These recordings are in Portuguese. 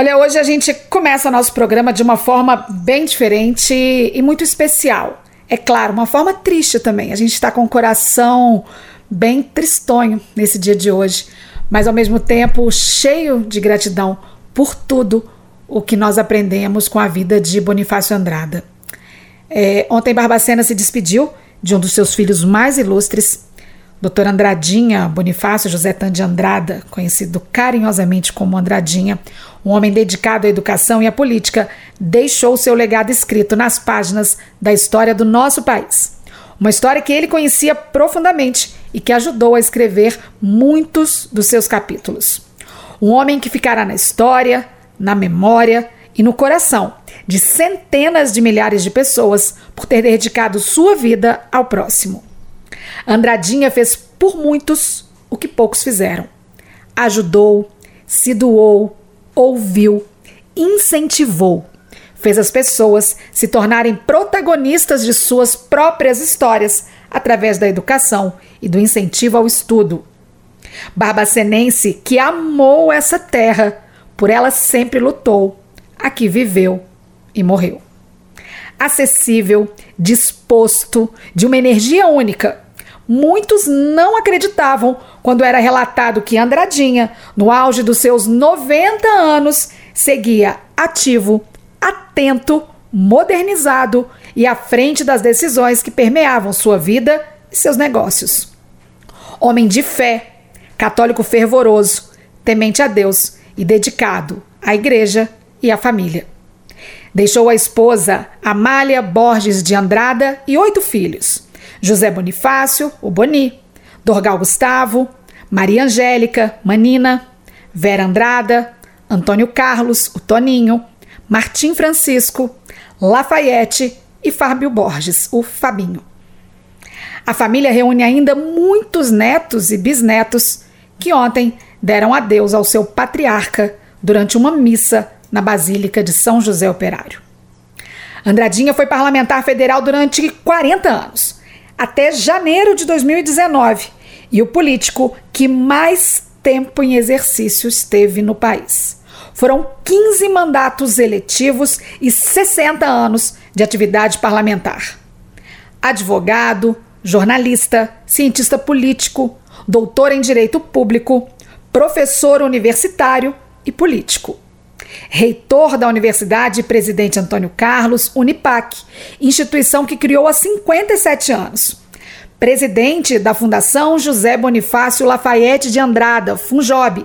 Olha, hoje a gente começa nosso programa de uma forma bem diferente e muito especial. É claro, uma forma triste também. A gente está com o coração bem tristonho nesse dia de hoje, mas ao mesmo tempo cheio de gratidão por tudo o que nós aprendemos com a vida de Bonifácio Andrada. É, ontem Barbacena se despediu de um dos seus filhos mais ilustres, Dr. Andradinha Bonifácio José Tande Andrada, conhecido carinhosamente como Andradinha, um homem dedicado à educação e à política, deixou seu legado escrito nas páginas da história do nosso país. Uma história que ele conhecia profundamente e que ajudou a escrever muitos dos seus capítulos. Um homem que ficará na história, na memória e no coração de centenas de milhares de pessoas por ter dedicado sua vida ao próximo. Andradinha fez por muitos o que poucos fizeram. Ajudou, se doou, ouviu, incentivou. Fez as pessoas se tornarem protagonistas de suas próprias histórias através da educação e do incentivo ao estudo. Barbacenense que amou essa terra, por ela sempre lutou, aqui viveu e morreu. Acessível, disposto, de uma energia única, muitos não acreditavam quando era relatado que Andradinha, no auge dos seus 90 anos, seguia ativo, atento, modernizado e à frente das decisões que permeavam sua vida e seus negócios. Homem de fé, católico fervoroso, temente a Deus e dedicado à igreja e à família. Deixou a esposa Amália Borges de Andrada e oito filhos José Bonifácio, o Boni, Dorgal Gustavo, Maria Angélica, Manina, Vera Andrada, Antônio Carlos, o Toninho, Martim Francisco, Lafayette e Fábio Borges, o Fabinho. A família reúne ainda muitos netos e bisnetos que ontem deram adeus ao seu patriarca durante uma missa na Basílica de São José Operário. Andradinha foi parlamentar federal durante 40 anos até janeiro de 2019 e o político que mais tempo em exercício esteve no país. Foram 15 mandatos eletivos e 60 anos de atividade parlamentar. Advogado, jornalista, cientista político, doutor em direito público, professor universitário e político reitor da Universidade Presidente Antônio Carlos, Unipac, instituição que criou há 57 anos. Presidente da Fundação José Bonifácio Lafayette de Andrada, Funjob,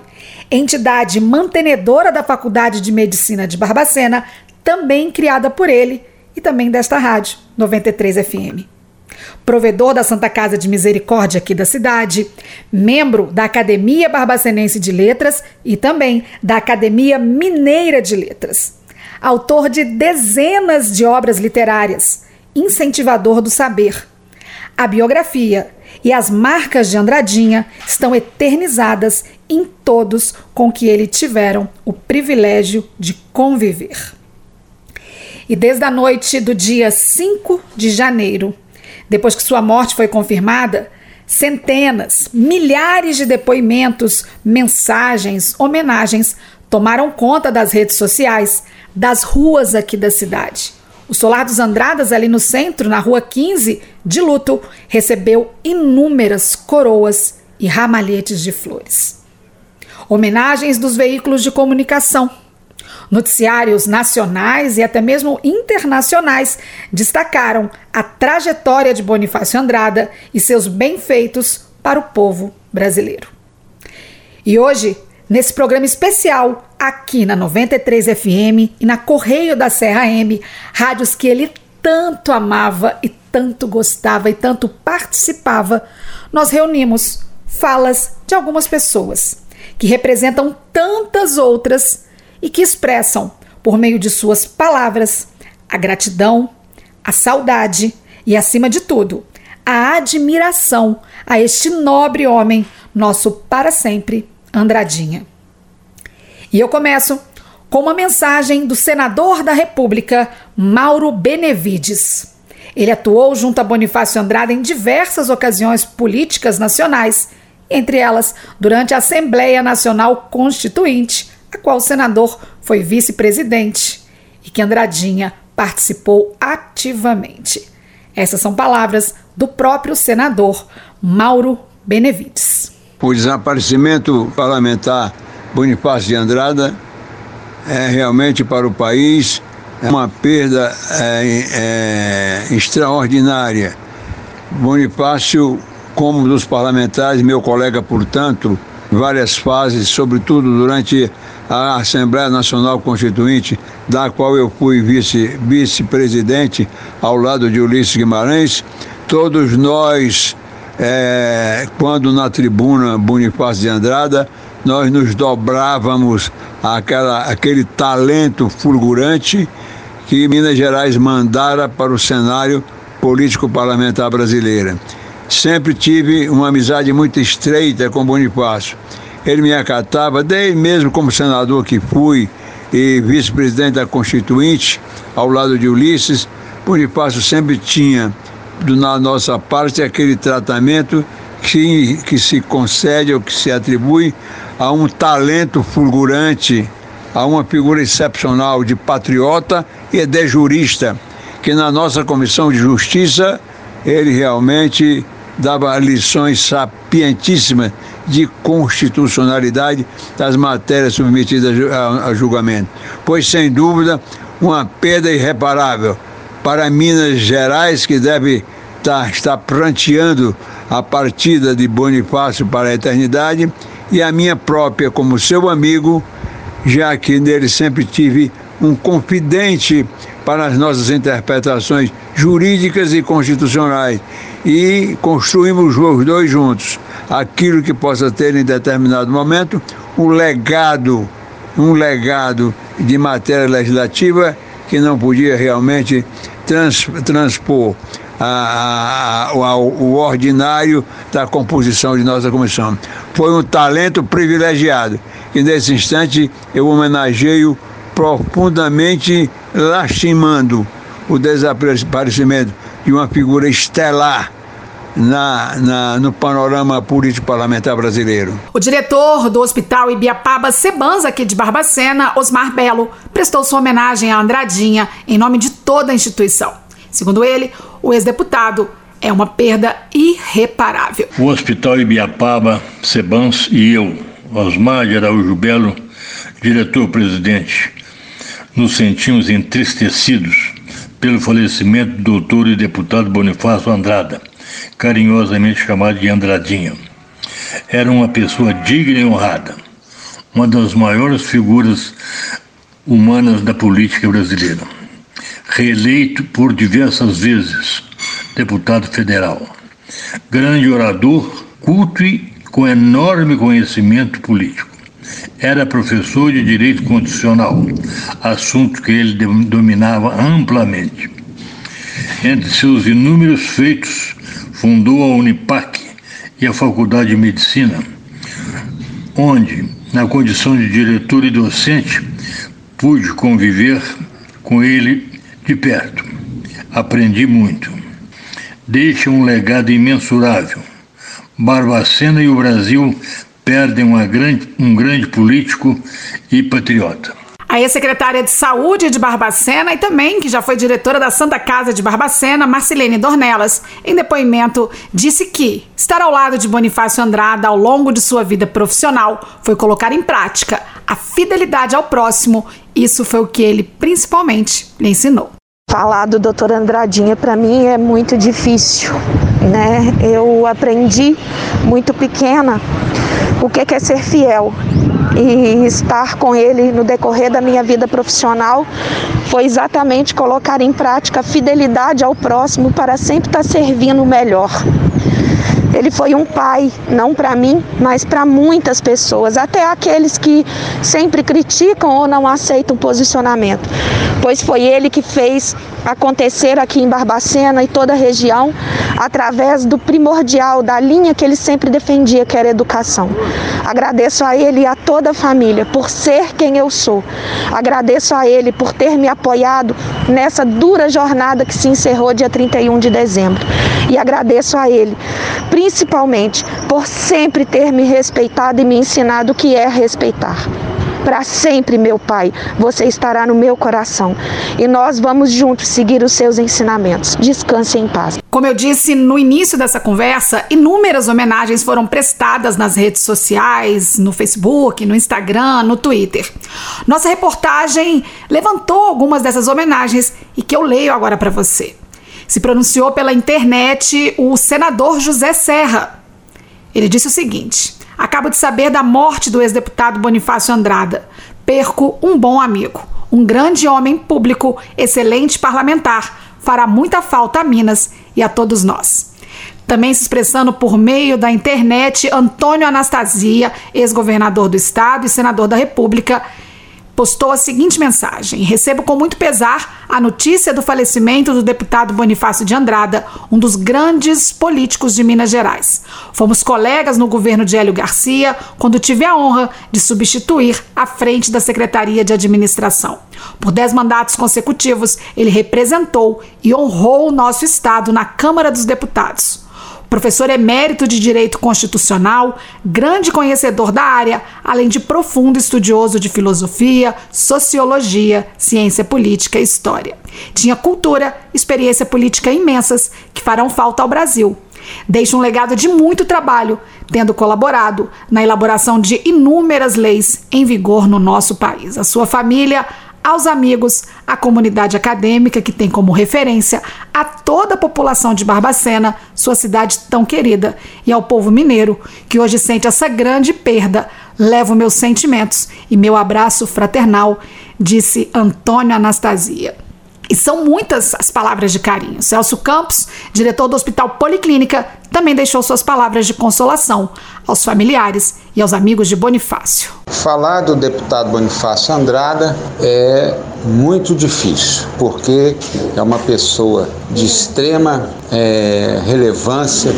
entidade mantenedora da Faculdade de Medicina de Barbacena, também criada por ele e também desta rádio, 93 FM provedor da Santa Casa de Misericórdia aqui da cidade, membro da Academia Barbacenense de Letras e também da Academia Mineira de Letras. Autor de dezenas de obras literárias, incentivador do saber. A biografia e as marcas de Andradinha estão eternizadas em todos com que ele tiveram o privilégio de conviver. E desde a noite do dia 5 de janeiro depois que sua morte foi confirmada, centenas, milhares de depoimentos, mensagens, homenagens tomaram conta das redes sociais, das ruas aqui da cidade. O Solar dos Andradas, ali no centro, na rua 15, de luto, recebeu inúmeras coroas e ramalhetes de flores. Homenagens dos veículos de comunicação Noticiários nacionais e até mesmo internacionais destacaram a trajetória de Bonifácio Andrada e seus bem-feitos para o povo brasileiro. E hoje, nesse programa especial, aqui na 93 FM e na Correio da Serra M, rádios que ele tanto amava e tanto gostava e tanto participava, nós reunimos falas de algumas pessoas que representam tantas outras e que expressam, por meio de suas palavras, a gratidão, a saudade e, acima de tudo, a admiração a este nobre homem, nosso para sempre Andradinha. E eu começo com uma mensagem do senador da República, Mauro Benevides. Ele atuou junto a Bonifácio Andrade em diversas ocasiões políticas nacionais, entre elas durante a Assembleia Nacional Constituinte, a a qual o senador foi vice-presidente e que Andradinha participou ativamente. Essas são palavras do próprio senador Mauro Benevides. O desaparecimento parlamentar Bonifácio de Andrada é realmente para o país uma perda é, é, extraordinária. Bonifácio, como dos parlamentares, meu colega, portanto, várias fases, sobretudo durante a Assembleia Nacional Constituinte, da qual eu fui vice, vice-presidente ao lado de Ulisses Guimarães, todos nós, é, quando na tribuna Bonifácio de Andrada, nós nos dobrávamos àquela, aquele talento fulgurante que Minas Gerais mandara para o cenário político parlamentar brasileira. Sempre tive uma amizade muito estreita com Bonifácio. Ele me acatava, desde mesmo como senador que fui e vice-presidente da Constituinte, ao lado de Ulisses, Bonifácio sempre tinha, na nossa parte, aquele tratamento que, que se concede ou que se atribui a um talento fulgurante, a uma figura excepcional de patriota e de jurista, que na nossa Comissão de Justiça ele realmente dava lições sapientíssimas de constitucionalidade das matérias submetidas a, julgamento. Pois, sem dúvida, uma perda irreparável para Minas Gerais, que deve estar, estar pranteando a partida de Bonifácio para a eternidade, e a minha própria, como seu amigo, já que nele sempre tive um confidente para as nossas interpretações jurídicas e constitucionais e construímos os dois juntos aquilo que possa ter em determinado momento um legado, um legado de matéria legislativa que não podia realmente trans, transpor a, a, a, o ordinário da composição de nossa comissão. Foi um talento privilegiado e nesse instante eu homenageio profundamente lastimando o desaparecimento de uma figura estelar na, na, no panorama político parlamentar brasileiro. O diretor do Hospital Ibiapaba Sebans, aqui de Barbacena, Osmar Belo, prestou sua homenagem a Andradinha em nome de toda a instituição. Segundo ele, o ex-deputado é uma perda irreparável. O Hospital Ibiapaba, Sebans e eu, Osmar de Araújo Belo, diretor-presidente, nos sentimos entristecidos pelo falecimento do doutor e deputado Bonifácio Andrada, carinhosamente chamado de Andradinha. Era uma pessoa digna e honrada, uma das maiores figuras humanas da política brasileira. Reeleito por diversas vezes deputado federal. Grande orador, culto e com enorme conhecimento político. Era professor de direito constitucional, assunto que ele dominava amplamente. Entre seus inúmeros feitos, fundou a Unipac e a Faculdade de Medicina, onde, na condição de diretor e docente, pude conviver com ele de perto. Aprendi muito. Deixa um legado imensurável Barbacena e o Brasil perdem grande, um grande político e patriota. A ex-secretária de Saúde de Barbacena e também que já foi diretora da Santa Casa de Barbacena, Marcelene Dornelas, em depoimento disse que estar ao lado de Bonifácio Andrada ao longo de sua vida profissional foi colocar em prática a fidelidade ao próximo. Isso foi o que ele principalmente lhe ensinou. Falar do doutor Andradinha para mim é muito difícil, né? Eu aprendi muito pequena o que é ser fiel e estar com ele no decorrer da minha vida profissional foi exatamente colocar em prática a fidelidade ao próximo para sempre estar servindo o melhor. Ele foi um pai, não para mim, mas para muitas pessoas, até aqueles que sempre criticam ou não aceitam o posicionamento. Pois foi ele que fez acontecer aqui em Barbacena e toda a região através do primordial, da linha que ele sempre defendia, que era educação. Agradeço a ele e a toda a família por ser quem eu sou. Agradeço a ele por ter me apoiado nessa dura jornada que se encerrou dia 31 de dezembro. E agradeço a ele, principalmente por sempre ter me respeitado e me ensinado o que é respeitar. Para sempre, meu Pai, você estará no meu coração. E nós vamos juntos seguir os seus ensinamentos. Descanse em paz. Como eu disse no início dessa conversa, inúmeras homenagens foram prestadas nas redes sociais, no Facebook, no Instagram, no Twitter. Nossa reportagem levantou algumas dessas homenagens e que eu leio agora para você. Se pronunciou pela internet o senador José Serra. Ele disse o seguinte: Acabo de saber da morte do ex-deputado Bonifácio Andrada. Perco um bom amigo, um grande homem público, excelente parlamentar. Fará muita falta a Minas e a todos nós. Também se expressando por meio da internet, Antônio Anastasia, ex-governador do estado e senador da República, postou a seguinte mensagem: Recebo com muito pesar a notícia do falecimento do deputado Bonifácio de Andrada, um dos grandes políticos de Minas Gerais. Fomos colegas no governo de Hélio Garcia, quando tive a honra de substituir à frente da Secretaria de Administração. Por dez mandatos consecutivos, ele representou e honrou o nosso estado na Câmara dos Deputados professor emérito de Direito Constitucional, grande conhecedor da área, além de profundo estudioso de filosofia, sociologia, ciência política e história. Tinha cultura, experiência política imensas que farão falta ao Brasil. Deixa um legado de muito trabalho, tendo colaborado na elaboração de inúmeras leis em vigor no nosso país. A sua família aos amigos, à comunidade acadêmica que tem como referência a toda a população de Barbacena, sua cidade tão querida, e ao povo mineiro que hoje sente essa grande perda. Levo meus sentimentos e meu abraço fraternal, disse Antônio Anastasia. E são muitas as palavras de carinho. Celso Campos, diretor do Hospital Policlínica, também deixou suas palavras de consolação aos familiares e aos amigos de Bonifácio. Falar do deputado Bonifácio Andrada é muito difícil, porque é uma pessoa de extrema é, relevância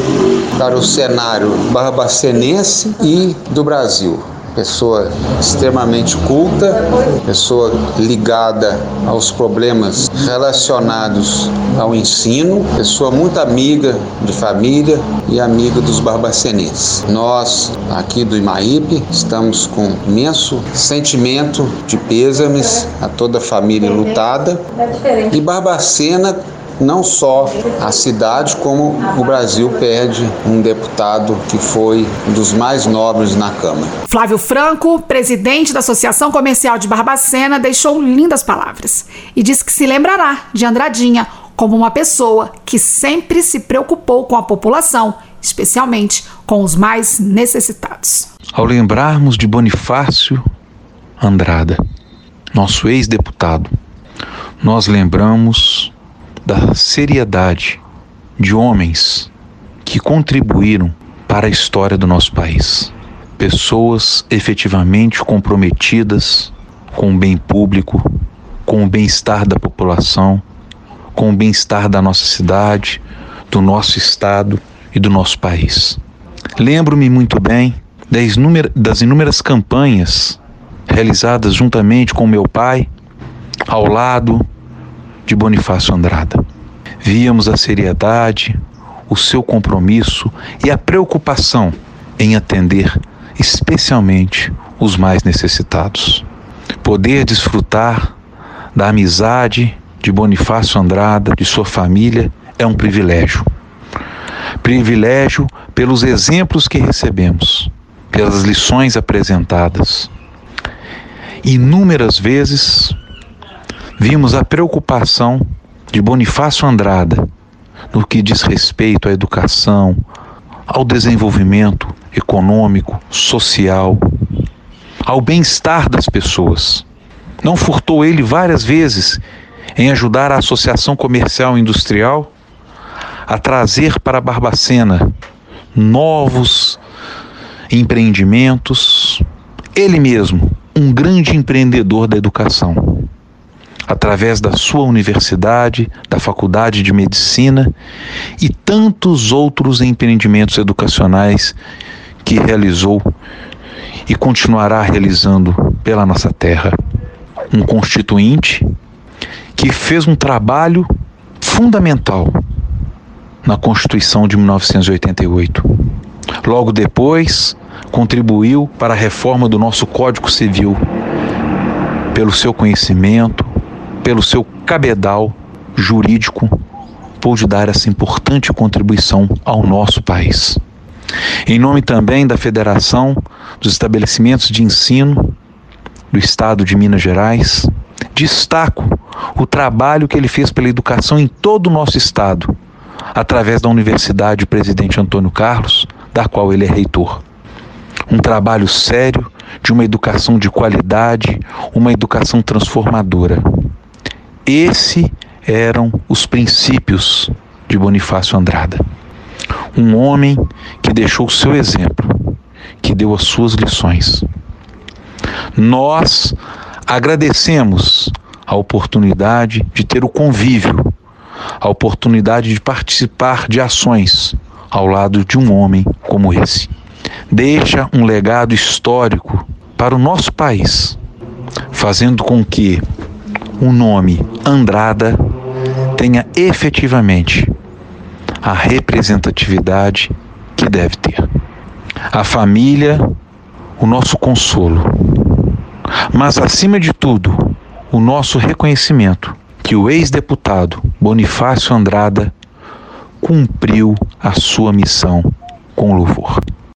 para o cenário barbacenense e do Brasil pessoa extremamente culta, pessoa ligada aos problemas relacionados ao ensino, pessoa muito amiga de família e amiga dos barbacenenses. Nós, aqui do Imaípe, estamos com imenso sentimento de pêsames a toda a família lutada e Barbacena não só a cidade, como o Brasil perde um deputado que foi um dos mais nobres na Câmara. Flávio Franco, presidente da Associação Comercial de Barbacena, deixou lindas palavras e disse que se lembrará de Andradinha como uma pessoa que sempre se preocupou com a população, especialmente com os mais necessitados. Ao lembrarmos de Bonifácio Andrada, nosso ex-deputado, nós lembramos da seriedade de homens que contribuíram para a história do nosso país. Pessoas efetivamente comprometidas com o bem público, com o bem-estar da população, com o bem-estar da nossa cidade, do nosso estado e do nosso país. Lembro-me muito bem das inúmeras campanhas realizadas juntamente com meu pai, ao lado de Bonifácio Andrada. Víamos a seriedade, o seu compromisso e a preocupação em atender especialmente os mais necessitados. Poder desfrutar da amizade de Bonifácio Andrada, de sua família, é um privilégio. Privilégio pelos exemplos que recebemos, pelas lições apresentadas. Inúmeras vezes vimos a preocupação de Bonifácio Andrada no que diz respeito à educação, ao desenvolvimento econômico, social, ao bem-estar das pessoas. Não furtou ele várias vezes em ajudar a Associação Comercial e Industrial a trazer para Barbacena novos empreendimentos. Ele mesmo, um grande empreendedor da educação através da sua universidade, da Faculdade de Medicina e tantos outros empreendimentos educacionais que realizou e continuará realizando pela nossa terra. Um constituinte que fez um trabalho fundamental na Constituição de 1988. Logo depois, contribuiu para a reforma do nosso Código Civil pelo seu conhecimento, pelo seu cabedal jurídico, pôde dar essa importante contribuição ao nosso país. Em nome também da Federação dos Estabelecimentos de Ensino do Estado de Minas Gerais, destaco o trabalho que ele fez pela educação em todo o nosso estado, através da Universidade Presidente Antônio Carlos, da qual ele é reitor. Um trabalho sério de uma educação de qualidade, uma educação transformadora. Esse eram os princípios de Bonifácio Andrada. Um homem que deixou o seu exemplo, que deu as suas lições. Nós agradecemos a oportunidade de ter o convívio, a oportunidade de participar de ações ao lado de um homem como esse. Deixa um legado histórico para o nosso país, fazendo com que o nome Andrada tenha efetivamente a representatividade que deve ter. A família, o nosso consolo, mas acima de tudo, o nosso reconhecimento que o ex-deputado Bonifácio Andrada cumpriu a sua missão com louvor.